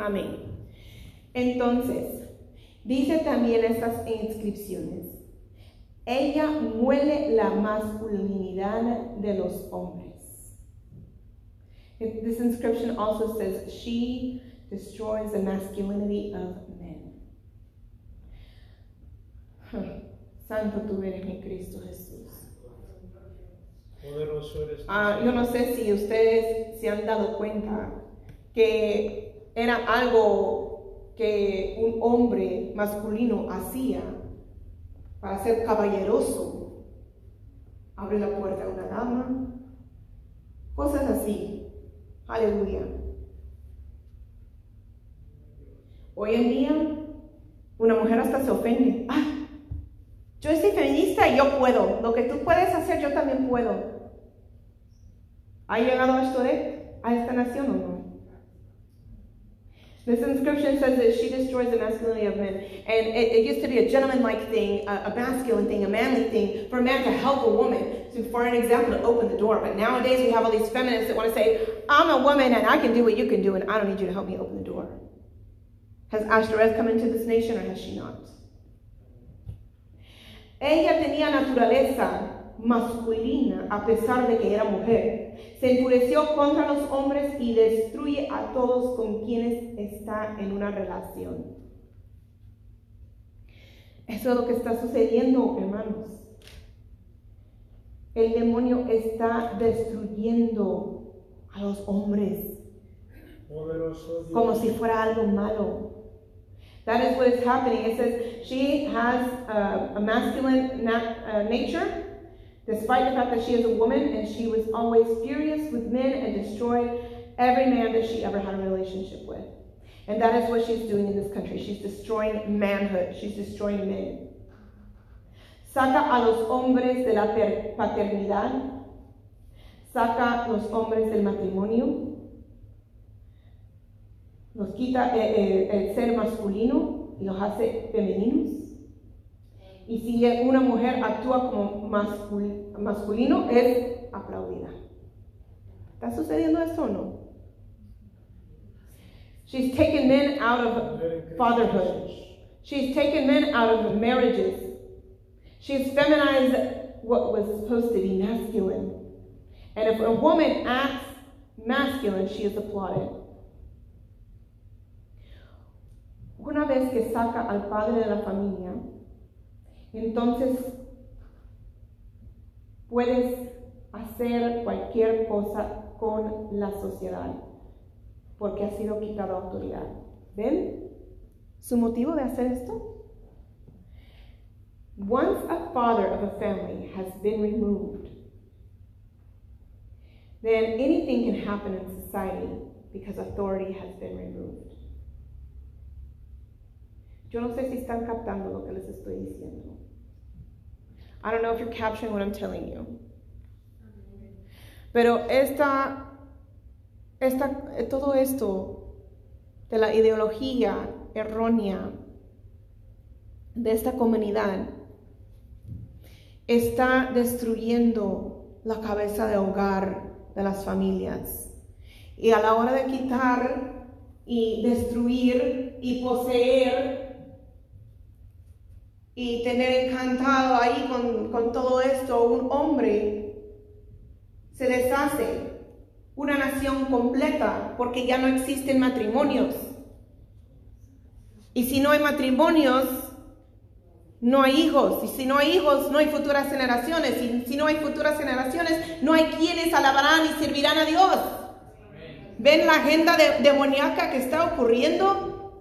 Amén. Entonces, dice también estas inscripciones, ella muele la masculinidad de los hombres. This inscription also says, she destroys the masculinity of men. Santo tú eres mi Cristo Jesús. Ah, yo no sé si ustedes se han dado cuenta que era algo que un hombre masculino hacía para ser caballeroso. Abre la puerta a una dama, cosas así. Aleluya. Hoy en día, una mujer hasta se ofende. Ah, yo soy feminista y yo puedo. Lo que tú puedes hacer, yo también puedo. ¿Ha llegado esto de a esta nación o no? This inscription says that she destroys the masculinity of men. And it, it used to be a gentleman-like thing, a, a, masculine thing, a manly thing, for a man to help a woman, so for an example, to open the door. But nowadays we have all these feminists that want to say, I'm a woman and I can do what you can do and I don't need you to help me open the door. Has Ashtoreth come into this nation or has she not? Ella tenía naturaleza masculina a pesar de que era mujer. Se enfureció contra los hombres y destruye a todos con quienes está en una relación. Eso es lo que está sucediendo, hermanos. El demonio está destruyendo a los hombres como si fuera algo malo. That is what is happening. It says she has uh, a masculine na- uh, nature, despite the fact that she is a woman, and she was always furious with men and destroyed every man that she ever had a relationship with. And that is what she's doing in this country. She's destroying manhood, she's destroying men. Saca a los hombres de la paternidad, saca los hombres del matrimonio, nos quita eh, eh, el ser masculino y los hace femeninos. Y si una mujer actúa como masculino, es aplaudida. ¿Está sucediendo esto o no? She's taken men out of fatherhood. She's taken men out of marriages. She's feminized what was supposed to be masculine. And if a woman acts masculine, she is applauded. Una vez que saca al padre de la familia, entonces puedes hacer cualquier cosa con la sociedad, porque ha sido quitado autoridad. ¿Ven su motivo de hacer esto? Once a father of a family has been removed, then anything can happen in society because authority has been removed. Yo no sé si están captando lo que les estoy diciendo. I don't know if you're capturing what I'm telling you. Pero esta, esta, todo esto de la ideología errónea de esta comunidad está destruyendo la cabeza de hogar de las familias. Y a la hora de quitar y destruir y poseer y tener encantado ahí con, con todo esto, un hombre se deshace, una nación completa, porque ya no existen matrimonios. Y si no hay matrimonios, no hay hijos. Y si no hay hijos, no hay futuras generaciones. Y si no hay futuras generaciones, no hay quienes alabarán y servirán a Dios. ¿Ven la agenda de, demoníaca que está ocurriendo?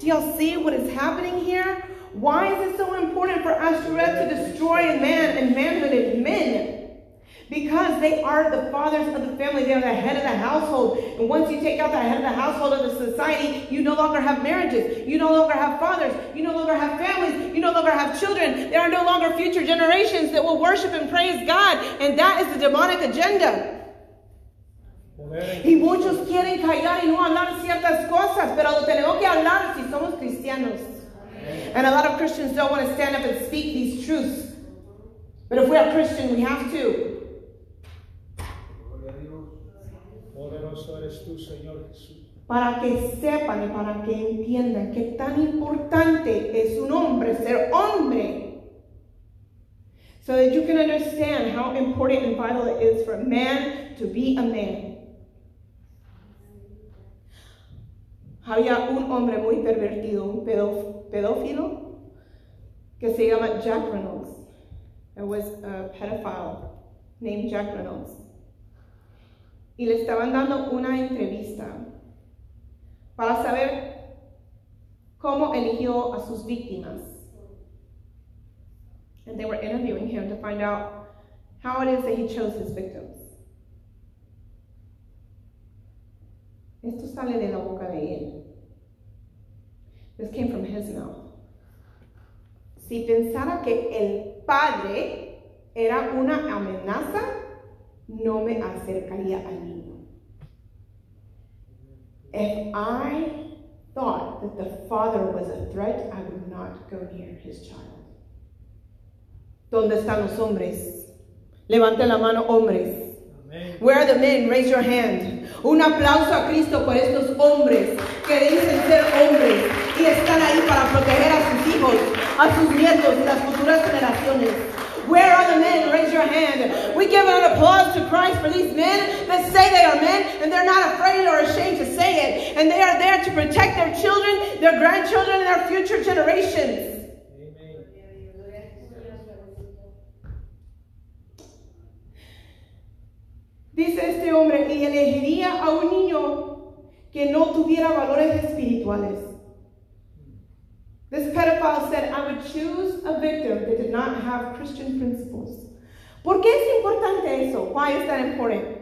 Do you see what is happening here? Why is it so important for Ashtoreth to destroy a man and manhood in men? Because they are the fathers of the family. They are the head of the household. And once you take out the head of the household of the society, you no longer have marriages. You no longer have fathers. You no longer have families. You no longer have children. There are no longer future generations that will worship and praise God. And that is the demonic agenda. Y muchos quieren callar y no hablar ciertas cosas, pero lo tenemos que hablar si somos cristianos. And a lot of Christians don't want to stand up and speak these truths. But if we are Christian, we have to. para que sepan y para que entiendan que tan importante es un hombre ser hombre. So that you can understand how important and vital it is for a man to be a man. Había un hombre muy pervertido, un pedófilo, que se llama Jack Reynolds. There was a pedophile named Jack Reynolds. Y le estaban dando una entrevista para saber cómo eligió a sus víctimas. And they were interviewing him to find out how it is that he chose his victims. Esto sale de la boca de él. This came from his mouth. Si pensara que el padre era una amenaza, no me acercaría al niño. If I thought that the father was a threat, I would not go near his child. ¿Dónde están los hombres? Levanten la mano, hombres. Where are the men? Raise your hand. Un aplauso a Cristo por estos hombres que dicen ser hombres y están ahí para proteger a sus hijos, a sus nietos y las futuras generaciones. Where are the men? Raise your hand. We give an applause to Christ for these men that say they are men and they're not afraid or ashamed to say it. And they are there to protect their children, their grandchildren, and their future generations. Amen. Dice este hombre, y elegiría a un niño que no tuviera valores espirituales. This pedophile said, I would choose a victim that did not have Christian principles. ¿Por qué es importante eso? Why is that important?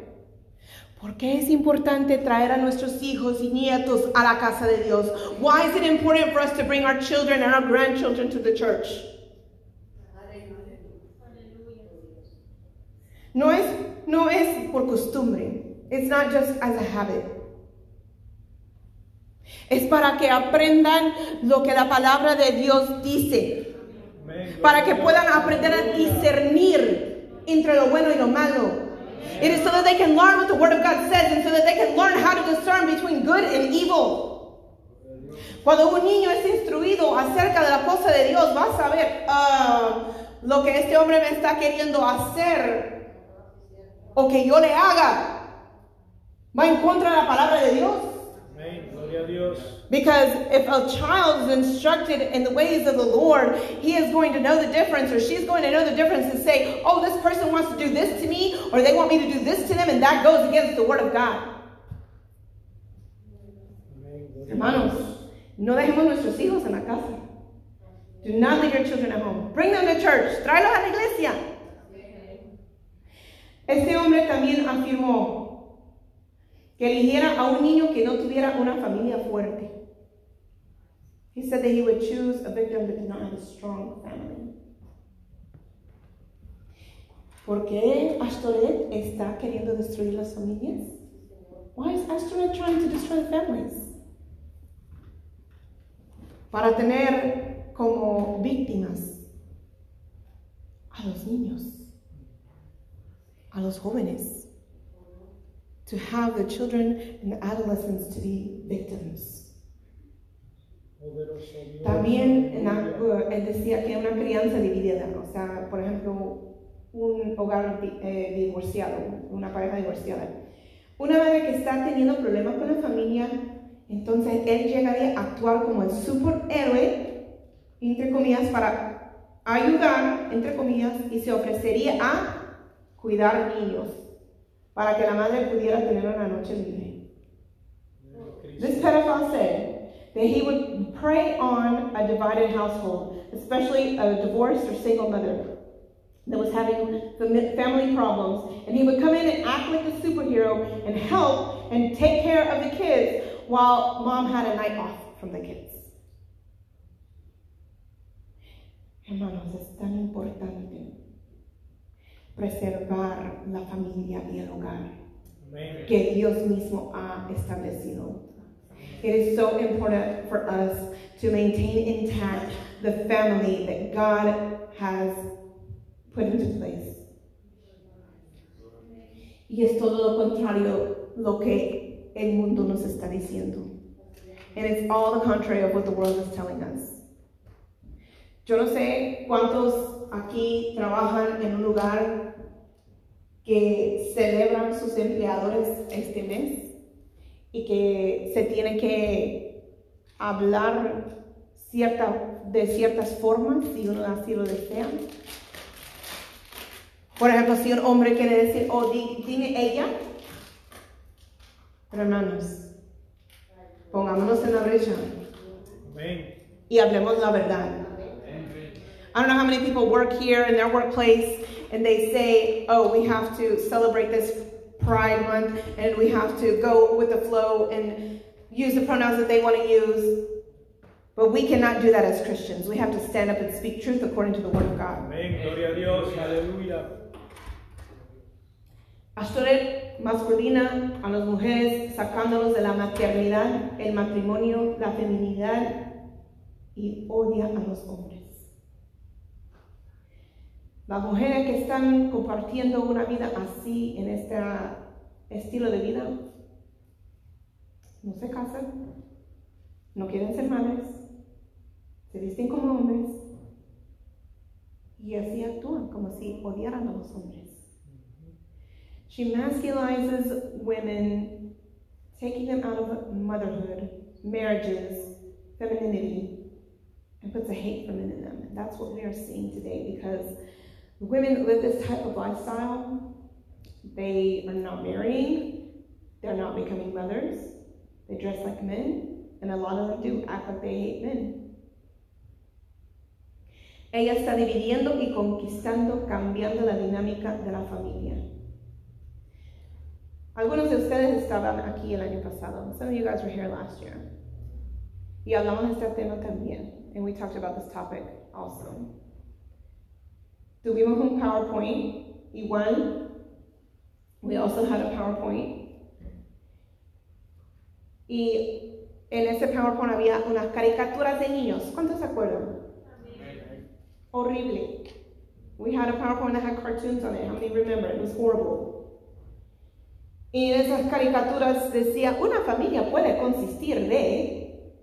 ¿Por qué es importante traer a nuestros hijos y nietos a la casa de Dios? Why is it important for us to bring our children and our grandchildren to the church? No es, no es por costumbre. It's not just as a habit. Es para que aprendan lo que la palabra de Dios dice. Para que puedan aprender a discernir entre lo bueno y lo malo. It is so that they can learn what the Word of God says and so that they can learn how to discern between good and evil. Cuando un niño es instruido acerca de la cosa de Dios, va a saber uh, lo que este hombre me está queriendo hacer o que yo le haga. Va en contra de la palabra de Dios. Because if a child is instructed in the ways of the Lord, he is going to know the difference, or she's going to know the difference and say, Oh, this person wants to do this to me, or they want me to do this to them, and that goes against the Word of God. Hermanos, no dejemos nuestros hijos en la casa. Do not leave your children at home. Bring them to church. Tráelos a la iglesia. Este hombre también afirmó que eligiera a un niño que no tuviera una familia fuerte. He said that he would choose a victim that did not have a strong family. ¿Por qué Ashtoret está queriendo destruir las familias? Why is Ashtoret trying to destroy families? Para tener como víctimas a los niños, a los jóvenes to have the children and the adolescents to be victims. También en la, él decía que una crianza dividida, o sea, por ejemplo, un hogar eh, divorciado, una pareja divorciada. Una madre que está teniendo problemas con la familia, entonces él llegaría a actuar como el superhéroe, entre comillas, para ayudar, entre comillas, y se ofrecería a cuidar niños para que la madre pudiera tener una noche libre. This pedophile said that he would prey on a divided household, especially a divorced or single mother that was having family problems, and he would come in and act like a superhero and help and take care of the kids while mom had a night off from the kids. Hermanos, es tan importante preservar la familia y el hogar que Dios mismo ha establecido. It is so important for us to maintain intact the family that God has put into place. Y es todo lo contrario lo que el mundo nos está diciendo. And it's all the contrary of what the world is telling us. Yo no sé cuántos aquí trabajan en un lugar que celebran sus empleadores este mes y que se tiene que hablar cierta, de ciertas formas si uno así lo desea. Por ejemplo, si un hombre quiere decir, oh, dime ella, hermanos, pongámonos en la brecha y hablemos la verdad. I don't know how many people work here in their workplace and they say, oh, we have to celebrate this Pride Month and we have to go with the flow and use the pronouns that they want to use. But we cannot do that as Christians. We have to stand up and speak truth according to the Word of God. Amén, gloria a Dios, aleluya. Pastoret masculina a las mujeres, sacándolos de la maternidad, el matrimonio, la feminidad y odia a los hombres. Las mujeres que están compartiendo una vida así, en este estilo de vida, no se casan, no quieren ser madres, se visten como hombres y así actúan como si odiaran a los hombres. She masculizes women, taking them out of motherhood, marriages, femininity, and puts a hate men in them. That's what we are seeing today because Women that live this type of lifestyle. They are not marrying, they're not becoming mothers, they dress like men, and a lot of them do act like they hate men. Ella está dividiendo y conquistando, cambiando la dinámica de la familia. Algunos de ustedes estaban aquí el año pasado. Some of you guys were here last year. Y hablamos de este tema también. And we talked about this topic also. Tuvimos un PowerPoint, igual. We also had a PowerPoint. Y en ese PowerPoint había unas caricaturas de niños. ¿Cuántos se acuerdan? Horrible. We had a PowerPoint that had cartoons on it. How many remember? It was horrible. Y en esas caricaturas decía, una familia puede consistir de...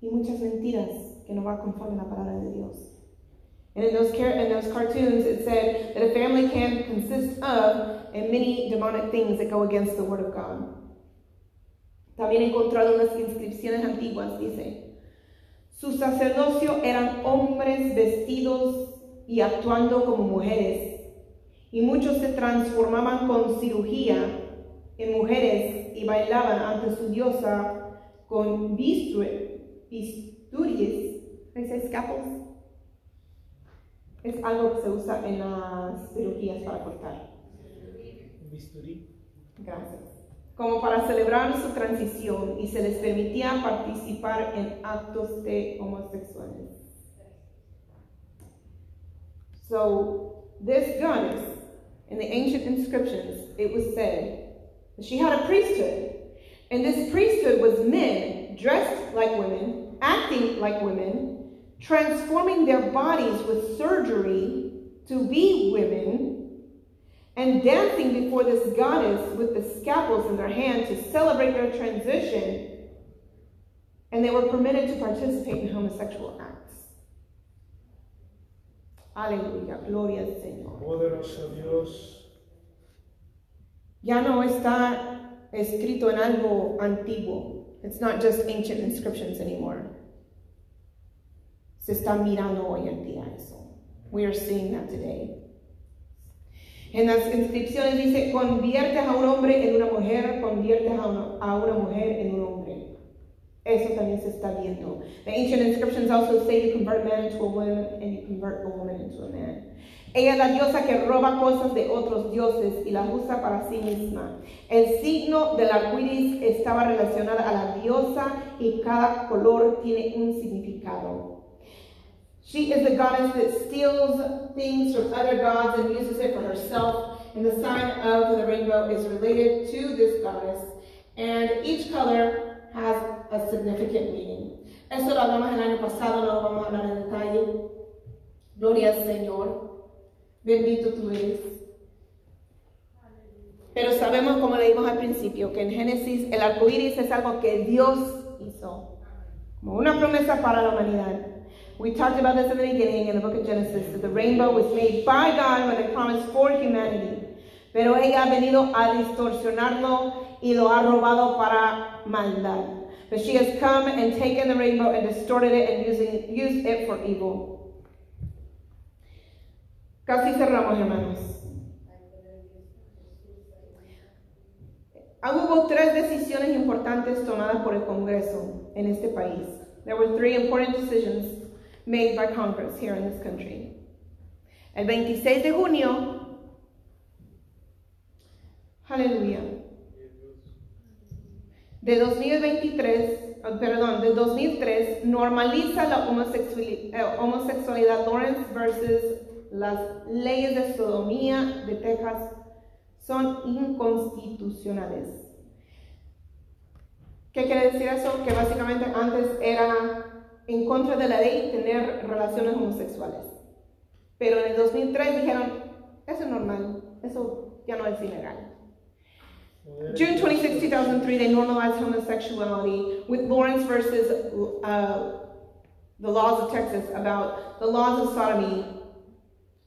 Y muchas mentiras que no va conforme a la palabra de Dios. And in those, in those cartoons, it said that a family can consist of and many demonic things that go against the Word of God. También he encontrado unas inscripciones antiguas, dice, su sacerdocio eran hombres vestidos y actuando como mujeres, y muchos se transformaban con cirugía en mujeres y bailaban ante su diosa con bisturíes, es algo que se usa en las cirugías para cortar. Bisturí. Gracias. Como para celebrar su transición y se les permitía participar en actos de homosexuales. So, this goddess, in the ancient inscriptions, it was said that she had a priesthood. And this priesthood was men dressed like women, acting like women, transforming their bodies with surgery to be women, and dancing before this goddess with the scalpels in their hand to celebrate their transition, and they were permitted to participate in homosexual acts. Aleluya, gloria al Señor. Poderoso Dios. Ya no está escrito en algo antiguo. It's not just ancient inscriptions anymore. Se está mirando hoy en día eso. We are seeing that today. En las inscripciones dice, conviertes a un hombre en una mujer, conviertes a una, a una mujer en un hombre. Eso también se está viendo. The ancient inscriptions also say you convert man into a woman and you convert a woman into a man. Ella es la diosa que roba cosas de otros dioses y las usa para sí misma. El signo del arco iris estaba relacionado a la diosa y cada color tiene un significado. She is the goddess that steals things from other gods and uses it for herself. And the sign of the rainbow is related to this goddess. And each color has a significant meaning. Eso lo hablamos el año pasado, no lo vamos a hablar en detalle. Gloria al Señor. Bendito tú eres. Pero sabemos, como leímos al principio, que en Génesis el arco iris es algo que Dios hizo, como una promesa para la humanidad. We talked about this in the beginning in the book of Genesis, that the rainbow was made by God with a promise for humanity. Pero ella ha venido a distorsionarlo y lo ha robado para maldad. But she has come and taken the rainbow and distorted it and using, used it for evil. Casi cerramos, hermanos. Hubo tres decisiones importantes tomadas por el Congreso en este país. There were three important decisions made by Congress here in this country. El 26 de junio, aleluya, de 2023, oh, perdón, de 2003, normaliza la homosexuali- eh, homosexualidad Lawrence versus las leyes de sodomía de Texas son inconstitucionales. ¿Qué quiere decir eso? Que básicamente antes era en contra de la ley tener relaciones homosexuales. Pero en el 2003 dijeron, eso es normal, eso ya no es ilegal. June 26, 2003, they normalized homosexuality with Lawrence versus uh, the laws of Texas about the laws of sodomy,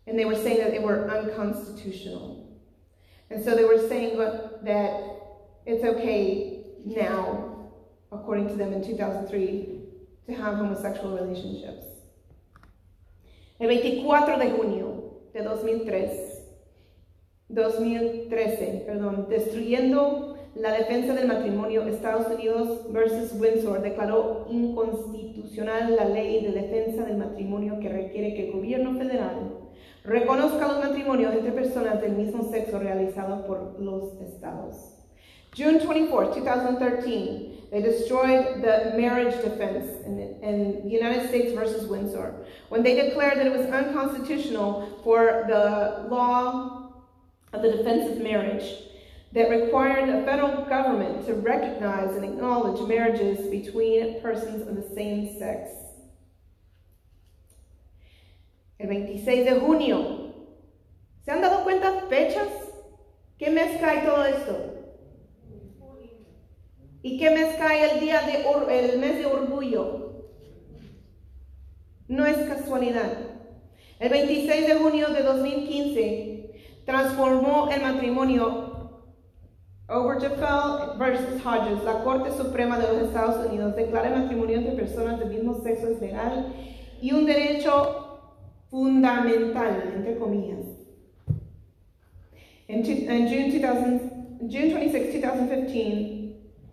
and they were saying that they were unconstitutional. And so they were saying that it's okay now, according to them in 2003, to have homosexual relationships. El 24 de junio de 2003, 2013, perdón, destruyendo la defensa del matrimonio, Estados Unidos versus Windsor declaró inconstitucional la ley de defensa del matrimonio que requiere que el gobierno federal reconozca los matrimonios entre personas del mismo sexo realizados por los estados. June 24, 2013, they destroyed the marriage defense in, in United States versus Windsor when they declared that it was unconstitutional for the law of the defense of marriage that required the federal government to recognize and acknowledge marriages between persons of the same sex. El 26 de junio. ¿Se han dado cuenta fechas? ¿Qué mes cae todo esto? ¿Y qué mes cae el día de el mes de orgullo? No es casualidad. El 26 de junio de 2015 transformó el matrimonio Obergefell versus Hodges. La Corte Suprema de los Estados Unidos declara el matrimonio entre personas del mismo sexo es legal y un derecho fundamental, entre comillas. In June, 2000, June 26, 2015,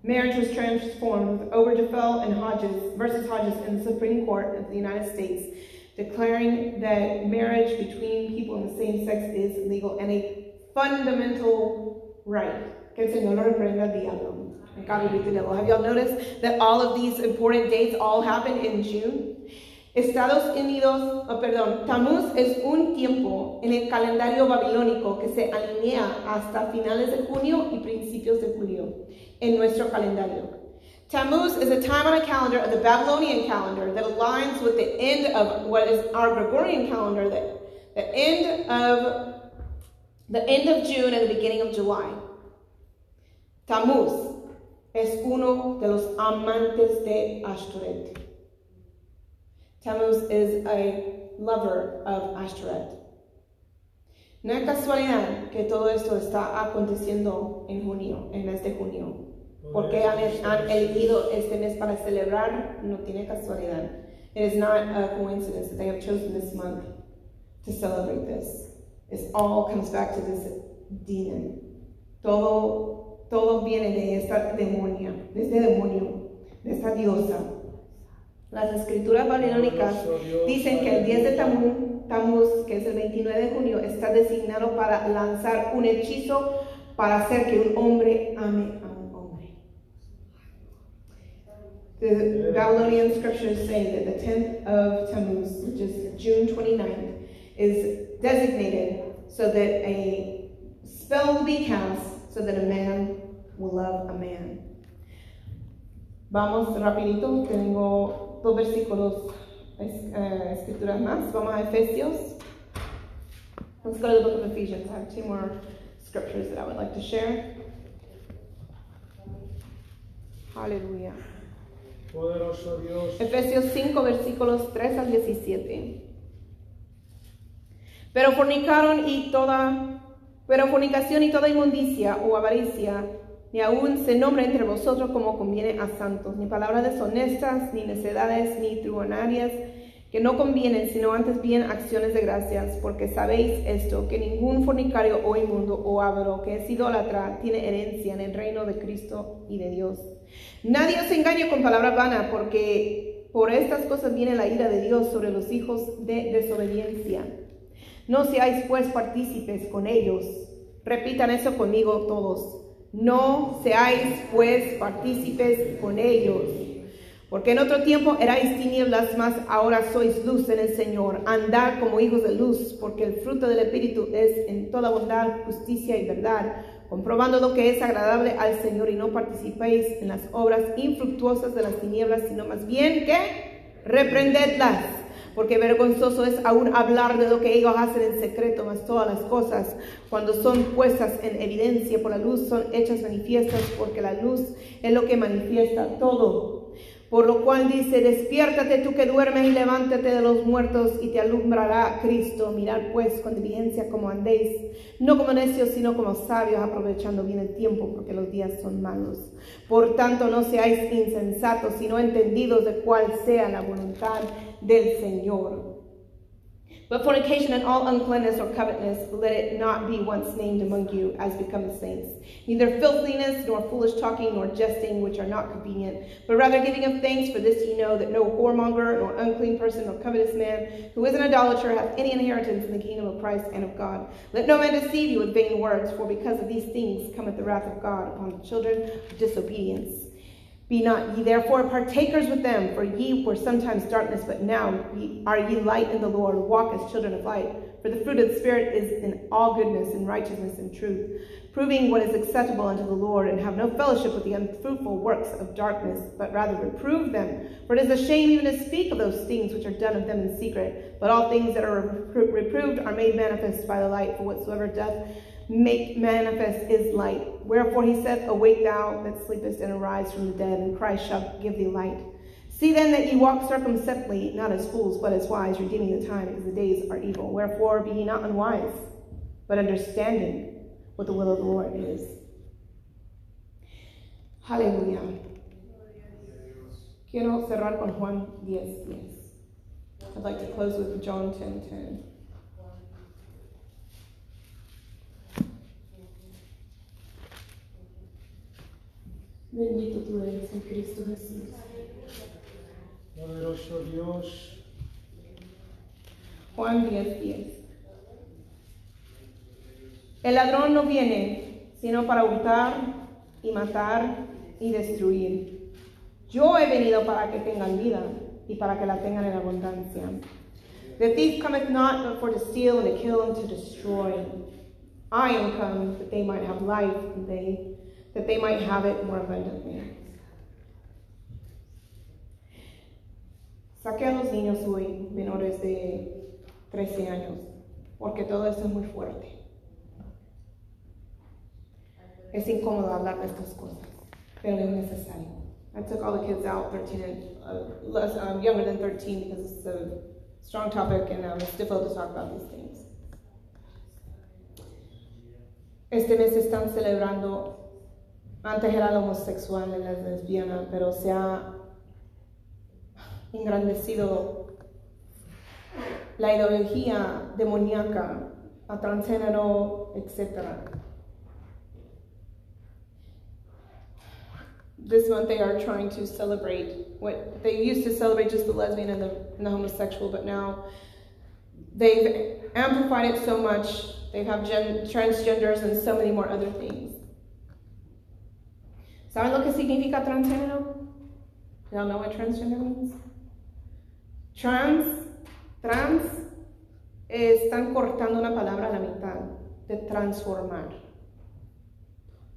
marriage was transformed with Obergefell and Hodges versus Hodges in the Supreme Court of the United States, declaring that marriage between people in the same sex is legal and a fundamental right. The devil. Have y'all noticed that all of these important dates all happen in June? Estados Unidos, oh, perdón, Tammuz es un tiempo en el calendario babilónico que se alinea hasta finales de junio y principios de julio en nuestro calendario. Tammuz is a time on a calendar of the Babylonian calendar that aligns with the end of what is our Gregorian calendar, the, the end of the end of June and the beginning of July. Tammuz es uno de los amantes de Ashtoreth. Tammuz is a lover of Ashtoreth. No es casualidad que todo esto está aconteciendo en junio, en mes de junio. Porque han, han elegido este mes para celebrar, no tiene casualidad. It is not a coincidence that they have chosen this month to celebrate this. It all comes back to this demon. Todo, todo viene de esta demonia, de este demonio, de esta diosa. Las escrituras babilónicas dicen que el 10 de Tammuz, que es el 29 de junio, está designado para lanzar un hechizo para hacer que un hombre ame a un hombre. The Babylonian scriptures say that the 10th of Tammuz, which is June 29th, is designated so that a spell will be cast so that a man will love a man. Vamos rapidito, tengo dos versículos, eh, escrituras más. Vamos a Efesios. Let's go to the book of Ephesians. I have two more scriptures that I would like to share. Aleluya. Poderoso Dios. Efesios 5, versículos 3 al 17. Pero fornicaron y toda, pero fornicación y toda inmundicia o avaricia, ni aun se nombra entre vosotros como conviene a santos, ni palabras deshonestas, ni necedades, ni tribunarias, que no convienen, sino antes bien acciones de gracias, porque sabéis esto, que ningún fornicario o inmundo o avaro que es idólatra tiene herencia en el reino de Cristo y de Dios. Nadie os engañe con palabra vana, porque por estas cosas viene la ira de Dios sobre los hijos de desobediencia. No seáis pues partícipes con ellos. Repitan eso conmigo todos. No seáis pues partícipes con ellos. Porque en otro tiempo erais tinieblas, mas ahora sois luz en el Señor. Andad como hijos de luz, porque el fruto del Espíritu es en toda bondad, justicia y verdad, comprobando lo que es agradable al Señor y no participéis en las obras infructuosas de las tinieblas, sino más bien que reprendedlas. Porque vergonzoso es aún hablar de lo que ellos hacen en secreto, mas todas las cosas, cuando son puestas en evidencia por la luz, son hechas manifiestas, porque la luz es lo que manifiesta todo. Por lo cual dice, despiértate tú que duermes y levántate de los muertos y te alumbrará Cristo. Mirad pues con diligencia como andéis, no como necios, sino como sabios, aprovechando bien el tiempo, porque los días son malos. Por tanto, no seáis insensatos, sino entendidos de cuál sea la voluntad del Señor. But fornication and all uncleanness or covetousness, let it not be once named among you as becomes saints. Neither filthiness, nor foolish talking, nor jesting, which are not convenient, but rather giving of thanks, for this ye know, that no whoremonger, nor unclean person, nor covetous man, who is an idolater, hath any inheritance in the kingdom of Christ and of God. Let no man deceive you with vain words, for because of these things cometh the wrath of God upon the children of disobedience. Be not ye therefore partakers with them, for ye were sometimes darkness, but now ye, are ye light in the Lord. Walk as children of light. For the fruit of the Spirit is in all goodness and righteousness and truth, proving what is acceptable unto the Lord, and have no fellowship with the unfruitful works of darkness, but rather reprove them. For it is a shame even to speak of those things which are done of them in secret. But all things that are repro- reproved are made manifest by the light, for whatsoever doth make manifest is light. Wherefore he said, Awake thou that sleepest, and arise from the dead, and Christ shall give thee light. See then that ye walk circumspectly, not as fools, but as wise, redeeming the time, because the days are evil. Wherefore be ye not unwise, but understanding what the will of the Lord is. Hallelujah. Quiero cerrar con Juan 10, 10. I'd like to close with John 10, 10. Bendito tú eres en Cristo Jesús. Poderoso Dios. Juan 10, 10. El ladrón no viene sino para hurtar y matar y destruir. Yo he venido para que tengan vida y para que la tengan en abundancia. The thief cometh not but for to steal and to kill and to destroy. I am come that they might have life and they that they might have it more abundantly. Saqué a los niños hoy menores de 13 años, porque todo esto es muy fuerte. Es incómodo hablar de estas cosas, pero es necesario. I took all the kids out, 13 and uh, less, um, younger than 13, because it's a strong topic and um, it's difficult to talk about these things. Este mes están celebrando, antes pero se ha engrandecido la ideología demoníaca, a transgénero, etc. This month they are trying to celebrate what they used to celebrate just the lesbian and the, and the homosexual, but now they've amplified it so much. They have gen, transgenders and so many more other things. ¿Saben lo que significa transgénero? Know what transgender means? Trans, trans, están cortando una palabra a la mitad, de transformar.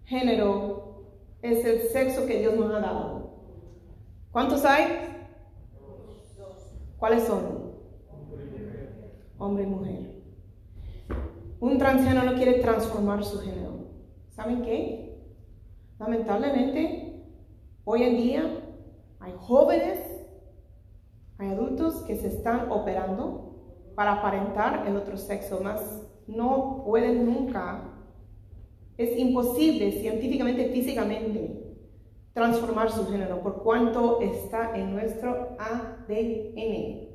Género es el sexo que Dios nos ha dado. ¿Cuántos hay? ¿Cuáles son? Hombre y mujer. Un transiano no quiere transformar su género. ¿Saben qué? Lamentablemente, hoy en día hay jóvenes, hay adultos que se están operando para aparentar el otro sexo, más no pueden nunca. Es imposible científicamente, físicamente, transformar su género por cuanto está en nuestro ADN.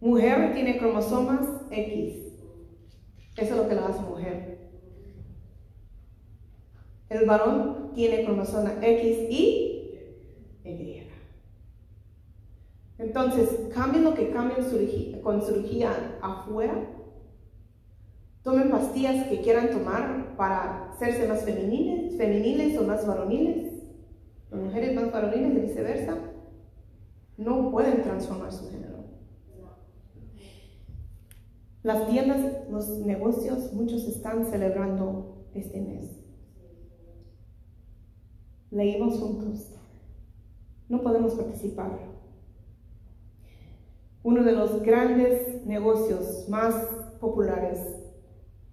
Mujer tiene cromosomas X. Eso es lo que la hace mujer. El varón tiene cromosoma X y Y. Entonces, cambien lo que cambien con cirugía afuera. Tomen pastillas que quieran tomar para hacerse más femeniles, femeniles o más varoniles. Las mujeres más varoniles y viceversa. No pueden transformar su género. Las tiendas, los negocios, muchos están celebrando este mes. Leímos juntos. No podemos participar. Uno de los grandes negocios más populares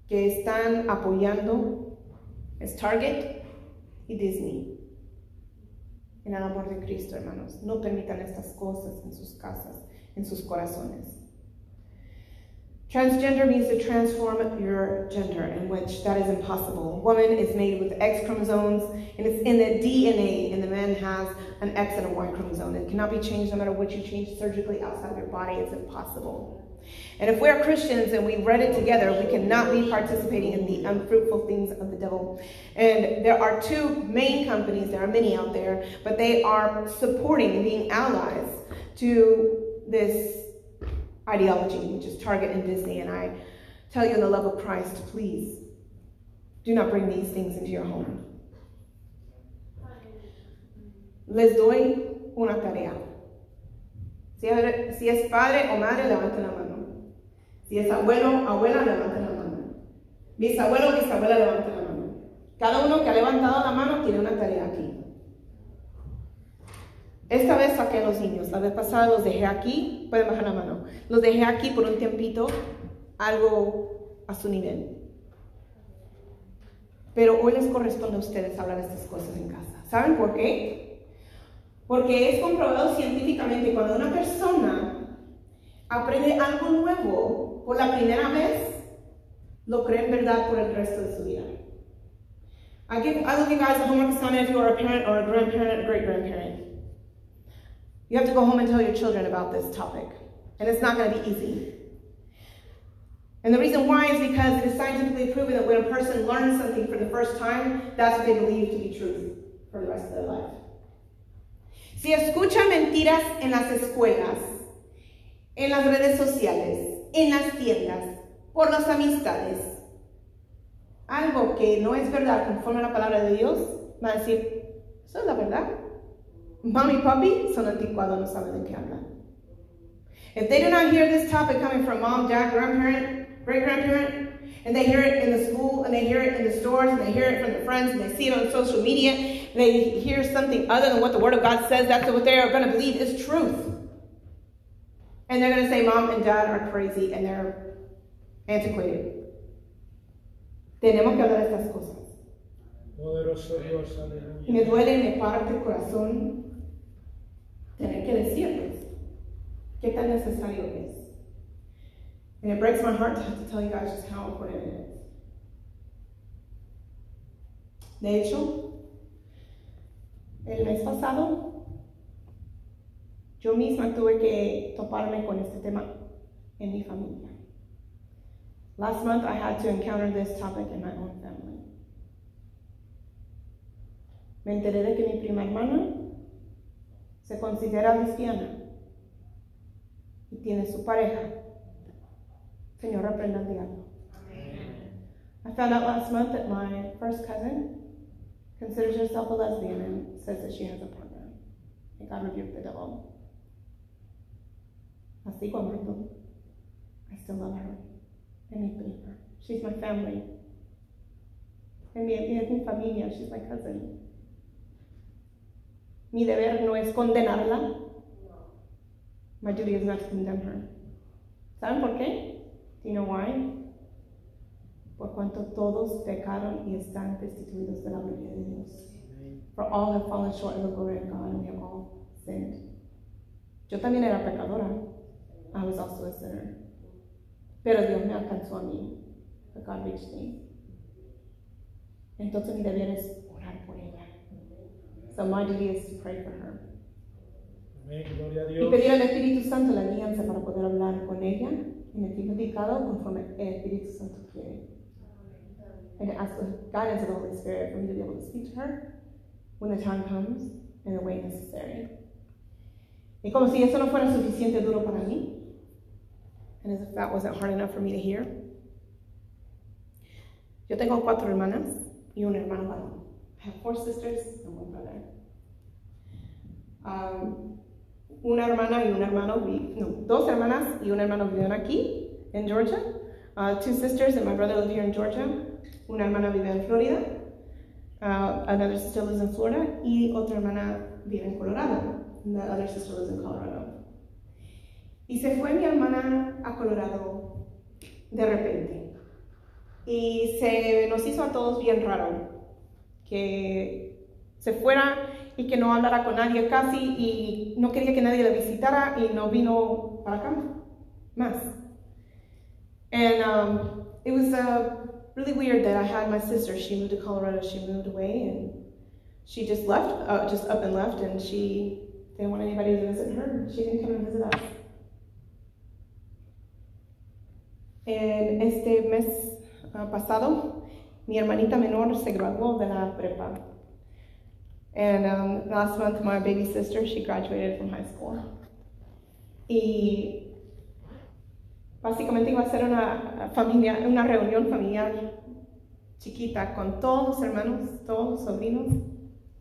que están apoyando es Target y Disney. En el amor de Cristo, hermanos, no permitan estas cosas en sus casas, en sus corazones. Transgender means to transform your gender, in which that is impossible. Woman is made with X chromosomes, and it's in the DNA, and the man has an X and a Y chromosome. It cannot be changed no matter what you change surgically outside of your body. It's impossible. And if we're Christians and we read it together, we cannot be participating in the unfruitful things of the devil. And there are two main companies, there are many out there, but they are supporting being allies to this ideology, which is Target and Disney. And I tell you in the love of Christ, please do not bring these things into your home. Les doy una tarea. Si es padre o madre, levanten la mano. Si es abuelo, abuela, levanten la mano. Bisabuelo, bisabuela, levanten la mano. Cada uno que ha levantado la mano tiene una tarea aquí. Esta vez saqué a los niños, la vez pasada los dejé aquí, pueden bajar la mano. Los dejé aquí por un tiempito, algo a su nivel. Pero hoy les corresponde a ustedes hablar de estas cosas en casa. ¿Saben por qué? Porque es comprobado científicamente cuando una persona aprende algo nuevo por la primera vez, lo cree en verdad por el resto de su vida. I, give, I will you guys a homework assignment if you are a parent or a grandparent, great grandparent. You have to go home and tell your children about this topic. And it's not going to be easy. And the reason why is because it is scientifically proven that when a person learns something for the first time, that's what they believe to be truth for the rest of their life. Si escucha mentiras en las escuelas, en las redes sociales, en las tiendas, por las amistades, algo que no es verdad conforme a la palabra de Dios, va a decir, eso es la verdad. Mommy y papi son anticuados, no saben de qué hablan. If they do not hear this topic coming from mom, dad, grandparent, great grandparent, and they hear it in the school, and they hear it in the stores, and they hear it from their friends, and they see it on social media, and they hear something other than what the Word of God says, that's what they're going to believe is truth. And they're going to say mom and dad are crazy and they're antiquated. Tenemos que hablar de estas cosas. Poderoso Dios, aleluya. Me duele, me parte el corazón tener que decirles qué tan necesario es. And it breaks my heart to have to tell you guys just how important it is. De hecho, el mes pasado, yo misma tuve que toparme con este tema en mi familia. Last month, I had to encounter this topic in my own family. Me enteré de que mi prima hermana se considera lesbiana y tiene su pareja. Señor, reprenda el diablo. I found out last month that my first cousin considers herself a lesbian and says that she has a partner. May God rebuke the devil. La sigo amando. I still love her. And I believe her. She's my family. And mi, es mi familia. She's my cousin. Mi deber no es condenarla. My duty is not to condemn her. ¿Saben por qué? Do you know why? por cuanto todos pecaron y están destituidos de la gloria de Dios. For all have fallen short of the glory of God, and we have all sinned. Yo también era pecadora. I was also a sinner. Pero Dios me alcanzó a mí. But God reached me. Entonces mi deber es orar por ella. So my duty is to pray for her. Amén, gloria a Y pedir al Espíritu Santo la alianza para poder hablar con ella en el tiempo indicado conforme el Espíritu Santo quiere. And ask the guidance of the Holy Spirit for me to be able to speak to her when the time comes and the way necessary. Y como si eso no fuera suficiente duro para mí, and as if that wasn't hard enough for me to hear, yo tengo cuatro hermanas y un hermano varón. I have four sisters and one brother. Um, una hermana y un hermano, no, dos hermanas y un hermano viven aquí, en Georgia. Uh, two sisters and my brother live here in Georgia. Una hermana vive en Florida. Uh, another sister lives in Florida. Y otra hermana vive en Colorado. And the other sister lives in Colorado. Y se fue mi hermana a Colorado de repente. Y se nos hizo a todos bien raro que se fuera y que no hablara con nadie casi y no quería que nadie la visitara y no vino para acá más. And um, it was uh, really weird that I had my sister. She moved to Colorado. She moved away and she just left, uh, just up and left, and she didn't want anybody to visit her. She didn't come and visit us. En este mes uh, pasado, mi hermanita menor se graduó de la prepa. And um, last month, my baby sister, she graduated from high school. Y básicamente iba a ser una familia, una reunión familiar chiquita con todos los hermanos, todos los sobrinos.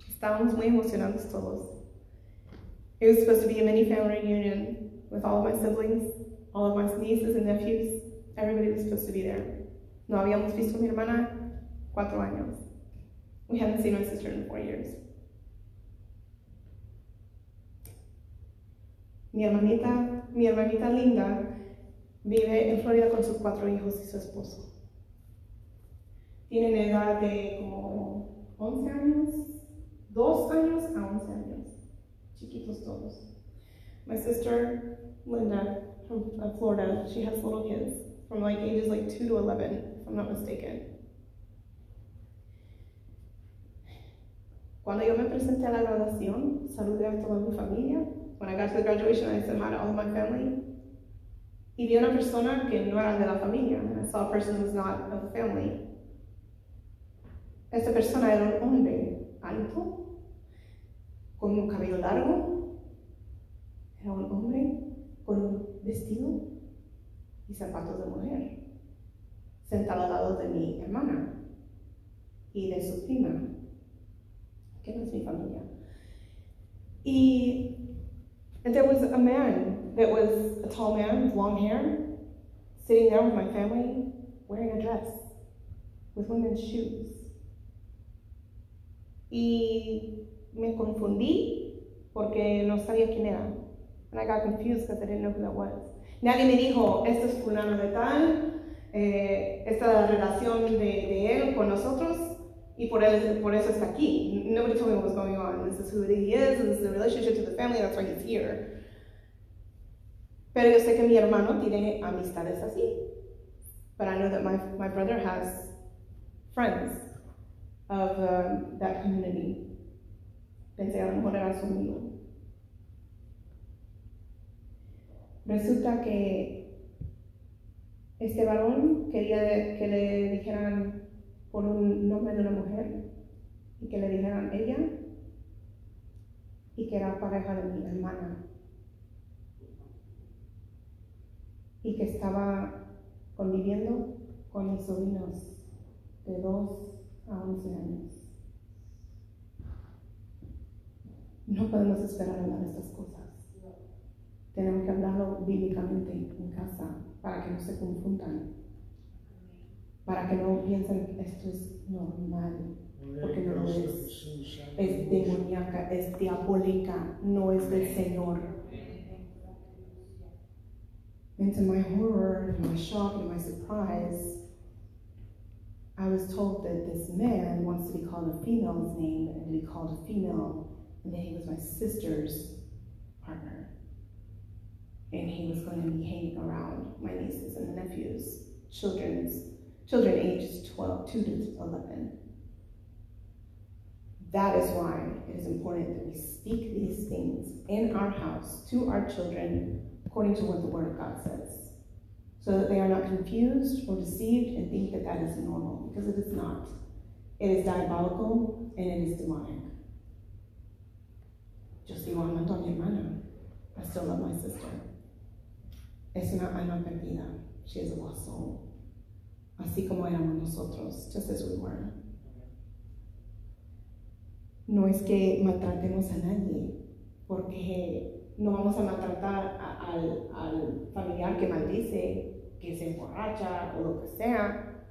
Estábamos muy emocionados todos. It was supposed to be a mini family reunion with all of my siblings, all of my nieces and nephews. Everybody was supposed to be there. No habíamos visto a mi hermana cuatro años. We haven't seen my sister in four years. Mi hermanita, mi hermanita linda vive en Florida con sus cuatro hijos y su esposo. Tienen edad de como 11 años, 2 años a 11 años. Chiquitos todos. My sister, Linda, from Florida, she has little kids from like ages like 2 to 11, if I'm not mistaken. Cuando yo me presenté a la graduación, saludé a toda mi familia. When I got to the graduation, I said hi to all my family. Y vi una persona que no era de la familia. And I saw a person who was not of family. Esta persona era un hombre alto, con un cabello largo. Era un hombre con un vestido y zapatos de mujer. Sentado al lado de mi hermana y de su prima, que es mi familia. Y there was a man that was a tall man with long hair sitting there with my family wearing a dress with women's shoes. Y me confundí porque no sabía quién era. And I got confused because I didn't know who that was. Nadie me dijo, esto es fulano de tal, eh, esta es la relación de él con nosotros y por, él, por eso está aquí. Nobody told me what was going on. This is who he is, this is the relationship to the family, that's why he's here. Pero yo sé que mi hermano tiene amistades así. But I know that my, my brother has friends of um, that community. Pensé, a lo mejor era su amigo. Resulta que este varón quería que le dijeran por un nombre de una mujer y que le dijeran ella y que era pareja de mi hermana y que estaba conviviendo con mis sobrinos de 2 a 11 años. No podemos esperar hablar de estas cosas. Tenemos que hablarlo bíblicamente en casa para que no se confundan, para que no piensen que esto es normal, porque no lo es. Es demoníaca, es diabólica, no es del Señor. And to my horror, and my shock, and my surprise, I was told that this man wants to be called a female's name and to be called a female, and that he was my sister's partner. And he was going to be hanging around my nieces and nephews, children's children ages 12, 2 to 11. That is why it is important that we speak these things in our house to our children according to what the Word of God says, so that they are not confused or deceived and think that that is normal, because it is not. It is diabolical and it is demonic. Yo sigo amando a hermana. I still love my sister. Es una alma perdida. She is a lost soul. Así como éramos nosotros, just as we were. No es que maltratemos a nadie, porque no vamos a maltratar a- al, al familiar que maldice, que se emborracha o lo que sea.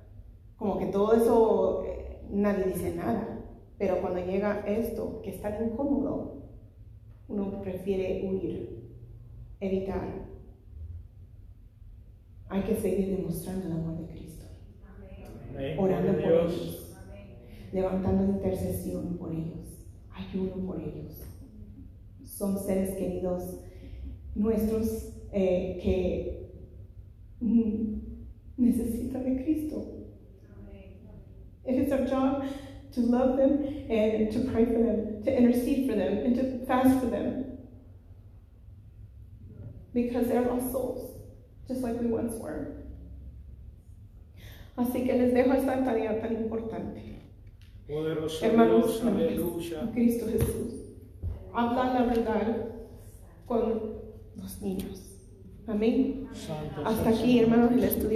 Como que todo eso eh, nadie dice nada. Pero cuando llega esto, que es tan incómodo, uno prefiere huir, evitar. Hay que seguir demostrando el amor de Cristo. Orando por ellos, levantando intercesión por ellos, ayuno por ellos. Son seres queridos nuestros eh, que mm, necesitan de Cristo. It is our job to love them and to pray for them, to intercede for them, and to fast for them. Because they're lost souls, just like we once were. Así que les dejo esta tarea tan importante. Poderoso Hermanos, Dios, aleluya. Cristo Jesús. Hablar la verdad con los niños. Amén. Santo Hasta aquí, hermanos, el estudio.